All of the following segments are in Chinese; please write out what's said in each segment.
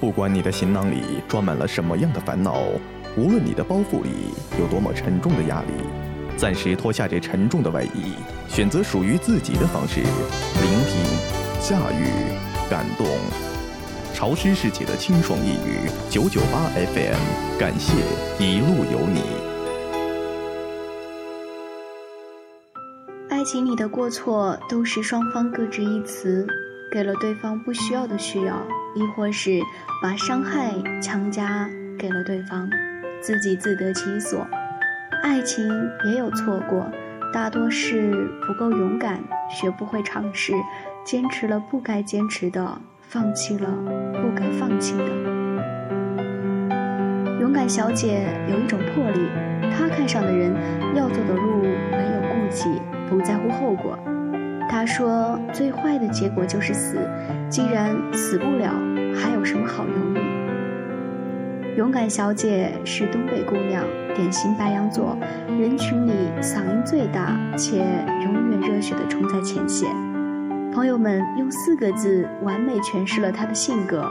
不管你的行囊里装满了什么样的烦恼，无论你的包袱里有多么沉重的压力，暂时脱下这沉重的外衣，选择属于自己的方式，聆听、驾驭、感动。潮湿世界的清爽一语，九九八 FM，感谢一路有你。爱情里的过错，都是双方各执一词，给了对方不需要的需要，亦或是把伤害强加给了对方，自己自得其所。爱情也有错过，大多是不够勇敢，学不会尝试，坚持了不该坚持的。放弃了不该放弃的。勇敢小姐有一种魄力，她看上的人要走的路没有顾忌，不在乎后果。她说：“最坏的结果就是死，既然死不了，还有什么好犹豫？”勇敢小姐是东北姑娘，典型白羊座，人群里嗓音最大，且永远热血地冲在前线。朋友们用四个字完美诠释了她的性格：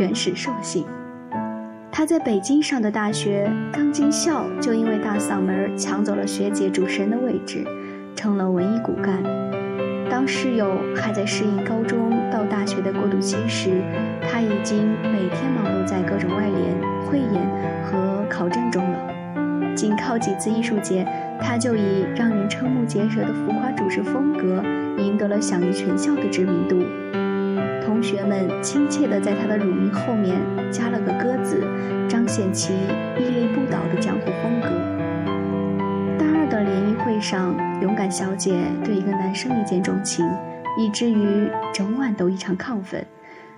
原始兽性。她在北京上的大学，刚进校就因为大嗓门抢走了学姐主持人的位置，成了文艺骨干。当室友还在适应高中到大学的过渡期时，他已经每天忙碌在各种外联、汇演和考证中了。仅靠几次艺术节，他就以让人瞠目结舌的浮夸主持风格。赢得了享誉全校的知名度，同学们亲切地在他的乳名后面加了个“鸽子”，彰显其屹立不倒的江湖风格。会上，勇敢小姐对一个男生一见钟情，以至于整晚都异常亢奋，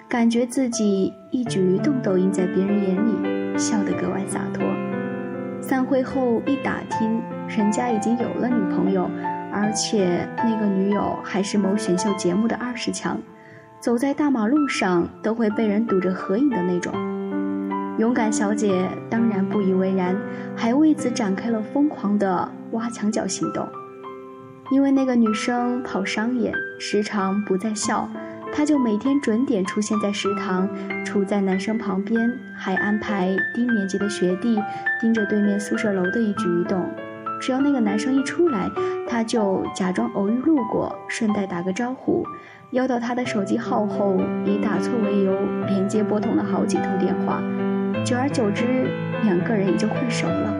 感觉自己一举一动都映在别人眼里，笑得格外洒脱。散会后一打听，人家已经有了女朋友。而且那个女友还是某选秀节目的二十强，走在大马路上都会被人堵着合影的那种。勇敢小姐当然不以为然，还为此展开了疯狂的挖墙脚行动。因为那个女生跑商演，时常不在校，她就每天准点出现在食堂，处在男生旁边，还安排低年级的学弟盯着对面宿舍楼的一举一动。只要那个男生一出来，他就假装偶遇路过，顺带打个招呼，要到他的手机号后，以打错为由连接拨通了好几通电话。久而久之，两个人也就混熟了。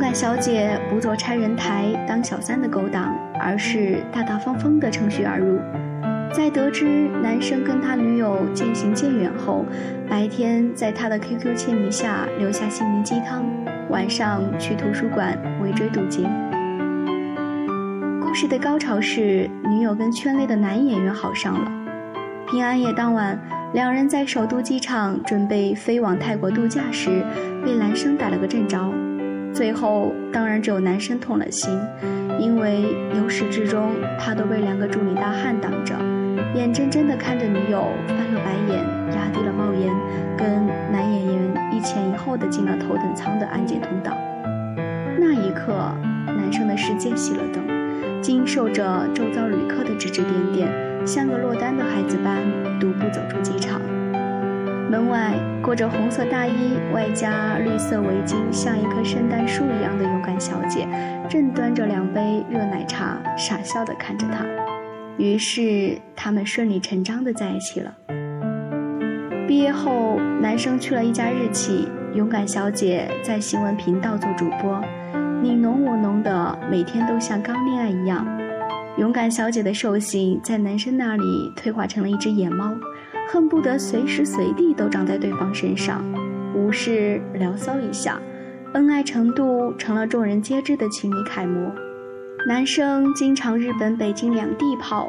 勇敢小姐不做拆人台、当小三的勾当，而是大大方方的乘虚而入。在得知男生跟他女友渐行渐远后，白天在他的 QQ 签名下留下心灵鸡汤。晚上去图书馆围追堵截。故事的高潮是女友跟圈内的男演员好上了。平安夜当晚，两人在首都机场准备飞往泰国度假时，被男生打了个正着。最后当然只有男生痛了心，因为由始至终他都被两个助理大汉挡着，眼睁睁地看着女友翻了白眼，压低了帽檐，跟男演员。一前一后的进了头等舱的安检通道，那一刻，男生的世界熄了灯，经受着周遭旅客的指指点点，像个落单的孩子般独步走出机场。门外，裹着红色大衣外加绿色围巾，像一棵圣诞树一样的勇敢小姐，正端着两杯热奶茶，傻笑地看着他。于是，他们顺理成章地在一起了。毕业后，男生去了一家日企，勇敢小姐在新闻频道做主播，你侬我侬的，每天都像刚恋爱一样。勇敢小姐的兽性在男生那里退化成了一只野猫，恨不得随时随地都长在对方身上，无事聊骚一下，恩爱程度成了众人皆知的情侣楷模。男生经常日本、北京两地跑。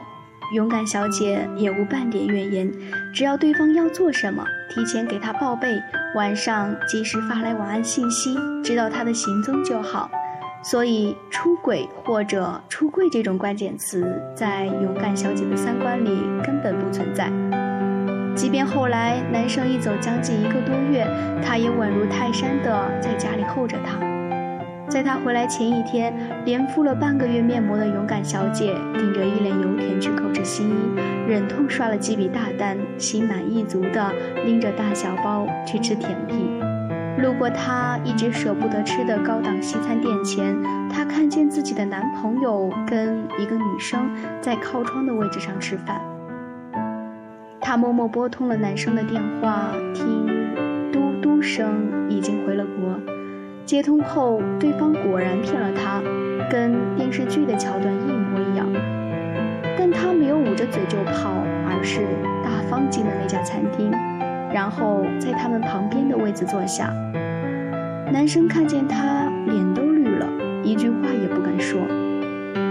勇敢小姐也无半点怨言，只要对方要做什么，提前给他报备，晚上及时发来晚安信息，知道他的行踪就好。所以，出轨或者出柜这种关键词，在勇敢小姐的三观里根本不存在。即便后来男生一走将近一个多月，她也稳如泰山的在家里候着他。在他回来前一天，连敷了半个月面膜的勇敢小姐，顶着一脸油田去购置新衣，忍痛刷了几笔大单，心满意足地拎着大小包去吃甜品。路过她一直舍不得吃的高档西餐店前，她看见自己的男朋友跟一个女生在靠窗的位置上吃饭。她默默拨通了男生的电话，听嘟嘟声，已经回了国。接通后，对方果然骗了他，跟电视剧的桥段一模一样。但他没有捂着嘴就跑，而是大方进了那家餐厅，然后在他们旁边的位子坐下。男生看见他，脸都绿了，一句话也不敢说。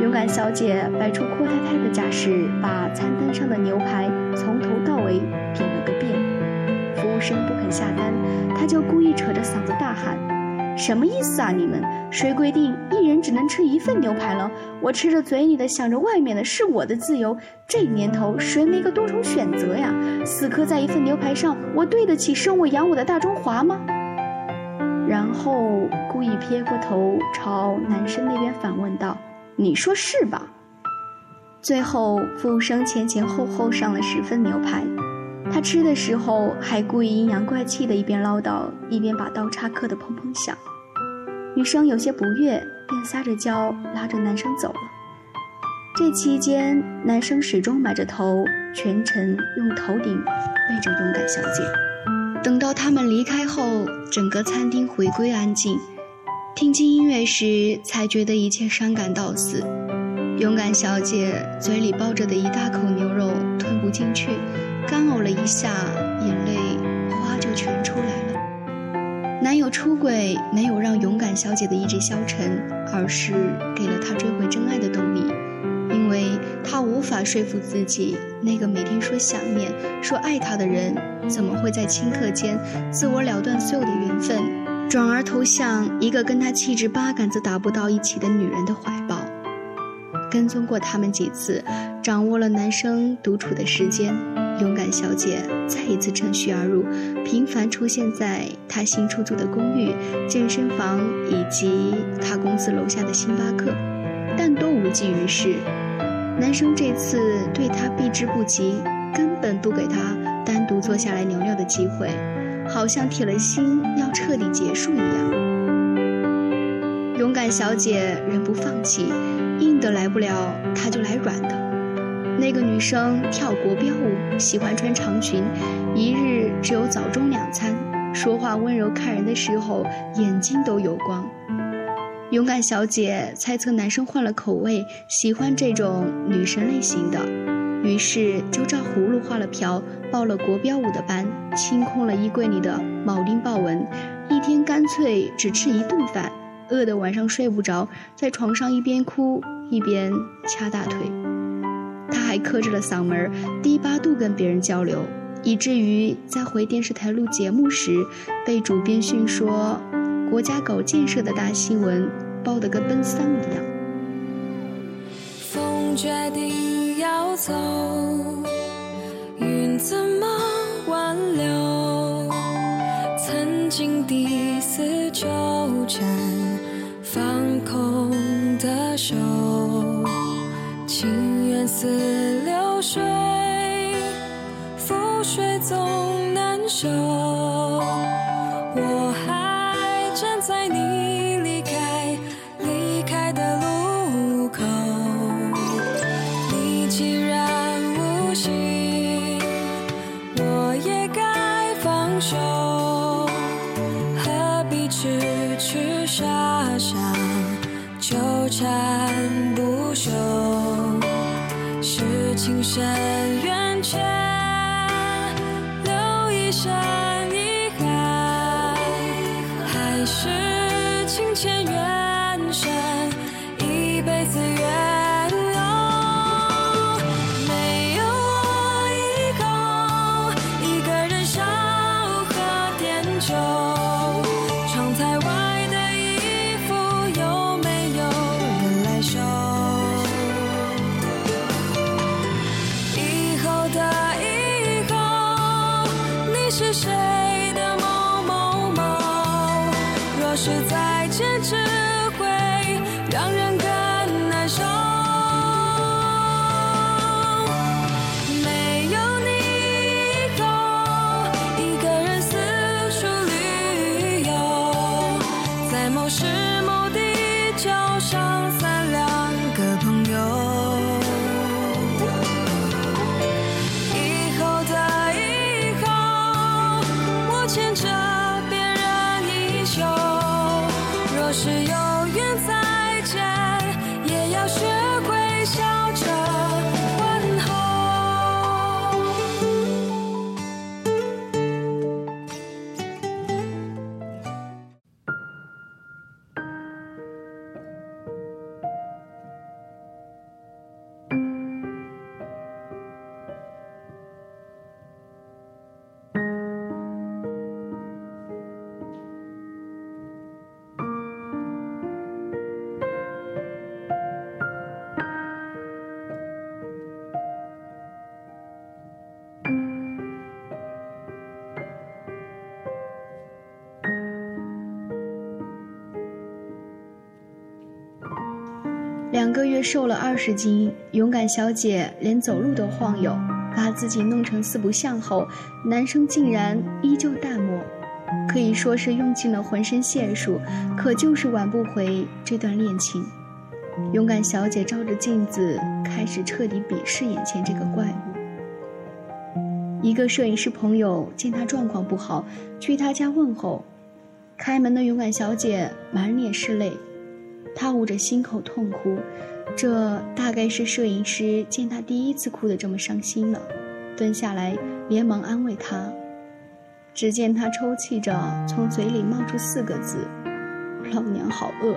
勇敢小姐摆出阔太太的架势，把餐单上的牛排从头到尾品了个遍。服务生不肯下单，他就故意扯着嗓子大喊。什么意思啊？你们谁规定一人只能吃一份牛排了？我吃着嘴里的，想着外面的，是我的自由。这年头谁没个多重选择呀？死磕在一份牛排上，我对得起生我养我的大中华吗？然后故意撇过头朝男生那边反问道：“你说是吧？”最后服务生前前后后上了十份牛排。他吃的时候还故意阴阳怪气的，一边唠叨一边把刀叉磕得砰砰响。女生有些不悦，便撒着娇拉着男生走了。这期间，男生始终埋着头，全程用头顶背着勇敢小姐。等到他们离开后，整个餐厅回归安静。听清音乐时，才觉得一切伤感到死。勇敢小姐嘴里抱着的一大口牛肉吞不进去。干呕了一下，眼泪哗就全出来了。男友出轨没有让勇敢小姐的意志消沉，而是给了她追回真爱的动力。因为她无法说服自己，那个每天说想念、说爱她的人，怎么会在顷刻间自我了断所有的缘分，转而投向一个跟她气质八竿子打不到一起的女人的怀抱。跟踪过他们几次，掌握了男生独处的时间。勇敢小姐再一次趁虚而入，频繁出现在他新出租的公寓、健身房以及他公司楼下的星巴克，但都无济于事。男生这次对她避之不及，根本不给她单独坐下来聊聊的机会，好像铁了心要彻底结束一样。勇敢小姐仍不放弃，硬的来不了，他就来软的。那个女生跳国标舞，喜欢穿长裙，一日只有早中两餐。说话温柔看人的时候，眼睛都有光。勇敢小姐猜测男生换了口味，喜欢这种女神类型的，于是就照葫芦画了瓢，报了国标舞的班，清空了衣柜里的铆钉豹纹，一天干脆只吃一顿饭，饿得晚上睡不着，在床上一边哭一边掐大腿。他还克制了嗓门，低八度跟别人交流，以至于在回电视台录节目时，被主编训说：“国家搞建设的大新闻，报得跟奔丧一样。”风决定要走，云怎么挽留？曾经第四纠缠，放空的手。情缘似流水，覆水总难收。情深缘浅，是谁的某某某？若是再见只会让人是有缘再两个月瘦了二十斤，勇敢小姐连走路都晃悠，把自己弄成四不像后，男生竟然依旧淡漠，可以说是用尽了浑身解数，可就是挽不回这段恋情。勇敢小姐照着镜子，开始彻底鄙视眼前这个怪物。一个摄影师朋友见她状况不好，去她家问候，开门的勇敢小姐满脸是泪。她捂着心口痛哭，这大概是摄影师见她第一次哭得这么伤心了。蹲下来，连忙安慰她。只见她抽泣着，从嘴里冒出四个字：“老娘好饿。”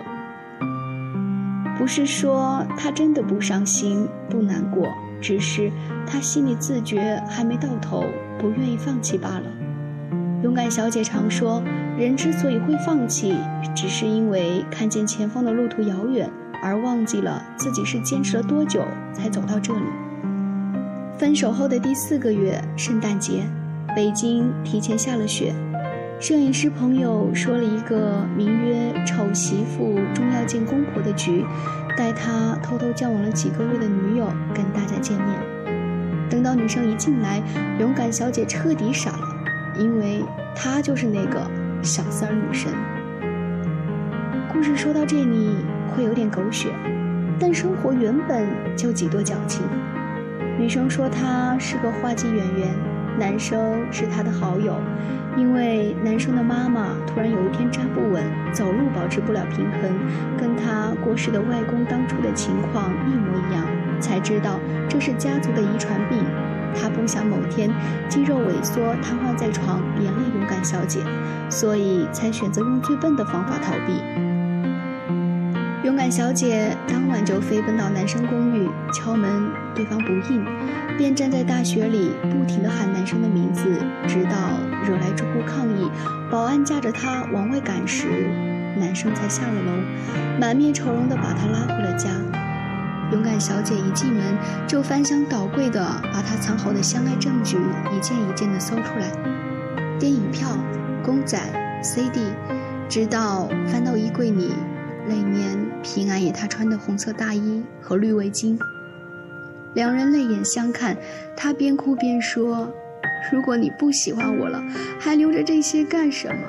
不是说她真的不伤心、不难过，只是她心里自觉还没到头，不愿意放弃罢了。勇敢小姐常说，人之所以会放弃，只是因为看见前方的路途遥远，而忘记了自己是坚持了多久才走到这里。分手后的第四个月，圣诞节，北京提前下了雪。摄影师朋友说了一个名曰“丑媳妇终要见公婆”的局，带他偷偷交往了几个月的女友跟大家见面。等到女生一进来，勇敢小姐彻底傻了。因为她就是那个小三儿女神。故事说到这里会有点狗血，但生活原本就几多矫情。女生说她是个话剧演员，男生是她的好友，因为男生的妈妈突然有一天站不稳，走路保持不了平衡，跟他过世的外公当初的情况一模一样，才知道这是家族的遗传病。他不想某天肌肉萎缩瘫痪在床，连累勇敢小姐，所以才选择用最笨的方法逃避。勇敢小姐当晚就飞奔到男生公寓，敲门，对方不应，便站在大雪里不停地喊男生的名字，直到惹来住户抗议，保安架着他往外赶时，男生才下了楼，满面愁容地把他拉回了家。勇敢小姐一进门就翻箱倒柜的把他藏好的相爱证据一件一件的搜出来，电影票、公仔、CD，直到翻到衣柜里，里面平安夜他穿的红色大衣和绿围巾。两人泪眼相看，他边哭边说：“如果你不喜欢我了，还留着这些干什么？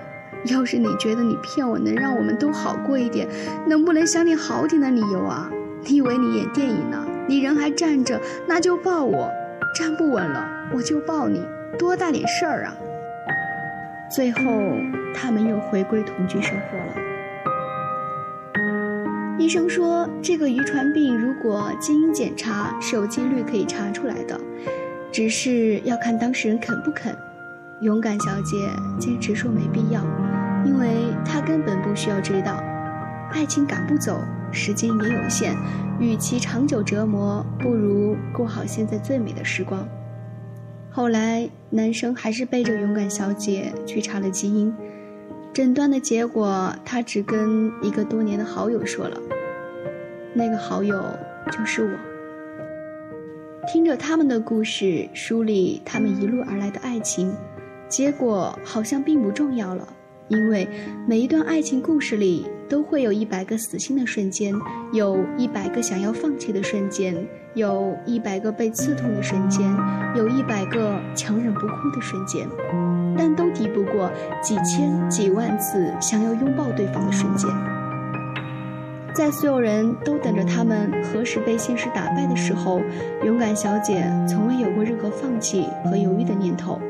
要是你觉得你骗我能让我们都好过一点，能不能想点好点的理由啊？”你以为你演电影呢？你人还站着，那就抱我；站不稳了，我就抱你，多大点事儿啊！最后，他们又回归同居生活了。医生说，这个遗传病如果基因检查是有几率可以查出来的，只是要看当事人肯不肯。勇敢小姐坚持说没必要，因为她根本不需要知道，爱情赶不走。时间也有限，与其长久折磨，不如过好现在最美的时光。后来，男生还是背着勇敢小姐去查了基因，诊断的结果，他只跟一个多年的好友说了，那个好友就是我。听着他们的故事，梳理他们一路而来的爱情，结果好像并不重要了。因为每一段爱情故事里都会有一百个死心的瞬间，有一百个想要放弃的瞬间，有一百个被刺痛的瞬间，有一百个强忍不哭的瞬间，但都敌不过几千几万次想要拥抱对方的瞬间。在所有人都等着他们何时被现实打败的时候，勇敢小姐从未有过任何放弃和犹豫的念头。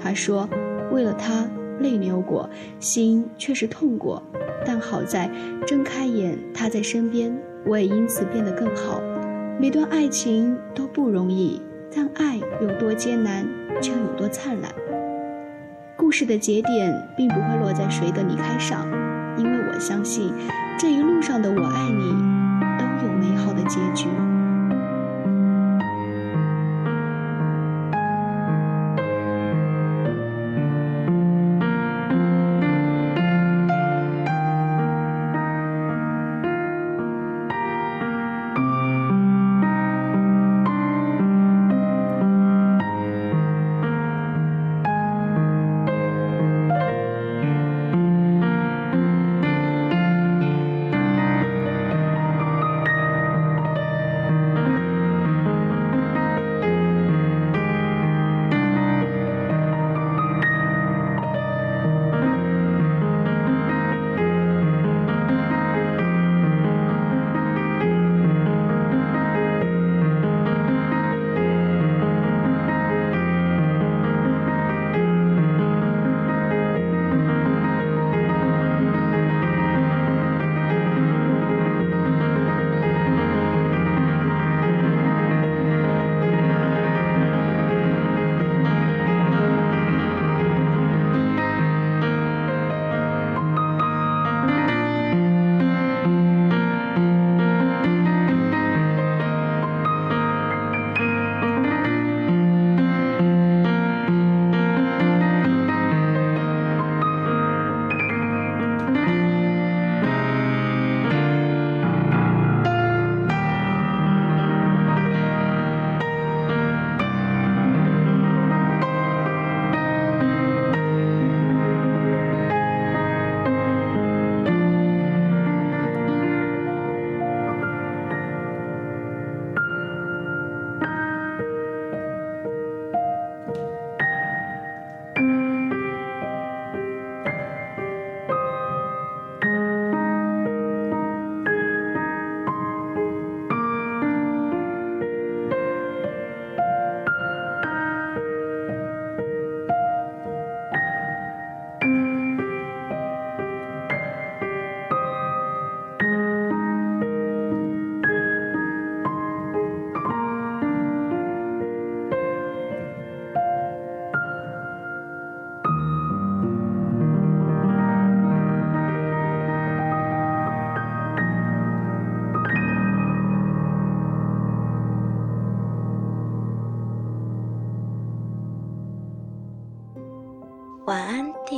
她说：“为了他，泪流过，心却是痛过。但好在睁开眼，他在身边，我也因此变得更好。每段爱情都不容易，但爱有多艰难，就有多灿烂。故事的节点并不会落在谁的离开上，因为我相信。”这一路上的我爱你，都有美好的结局。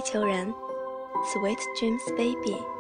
球人，Sweet dreams, baby。